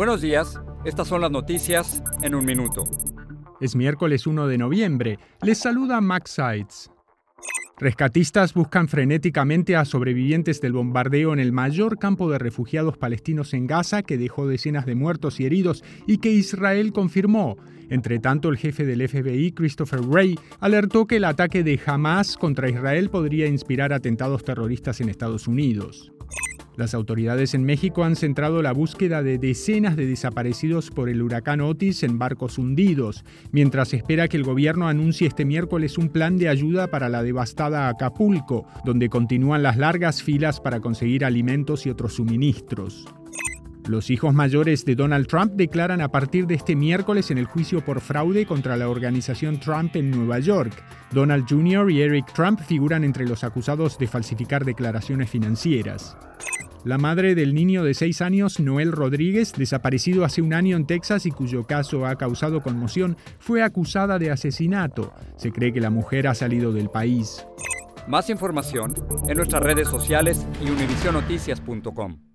Buenos días, estas son las noticias en un minuto. Es miércoles 1 de noviembre. Les saluda Max Sides. Rescatistas buscan frenéticamente a sobrevivientes del bombardeo en el mayor campo de refugiados palestinos en Gaza que dejó decenas de muertos y heridos y que Israel confirmó. Entre tanto, el jefe del FBI, Christopher Wray, alertó que el ataque de Hamas contra Israel podría inspirar atentados terroristas en Estados Unidos. Las autoridades en México han centrado la búsqueda de decenas de desaparecidos por el huracán Otis en barcos hundidos, mientras espera que el gobierno anuncie este miércoles un plan de ayuda para la devastada Acapulco, donde continúan las largas filas para conseguir alimentos y otros suministros. Los hijos mayores de Donald Trump declaran a partir de este miércoles en el juicio por fraude contra la organización Trump en Nueva York. Donald Jr. y Eric Trump figuran entre los acusados de falsificar declaraciones financieras. La madre del niño de 6 años, Noel Rodríguez, desaparecido hace un año en Texas y cuyo caso ha causado conmoción, fue acusada de asesinato. Se cree que la mujer ha salido del país. Más información en nuestras redes sociales y univisionoticias.com.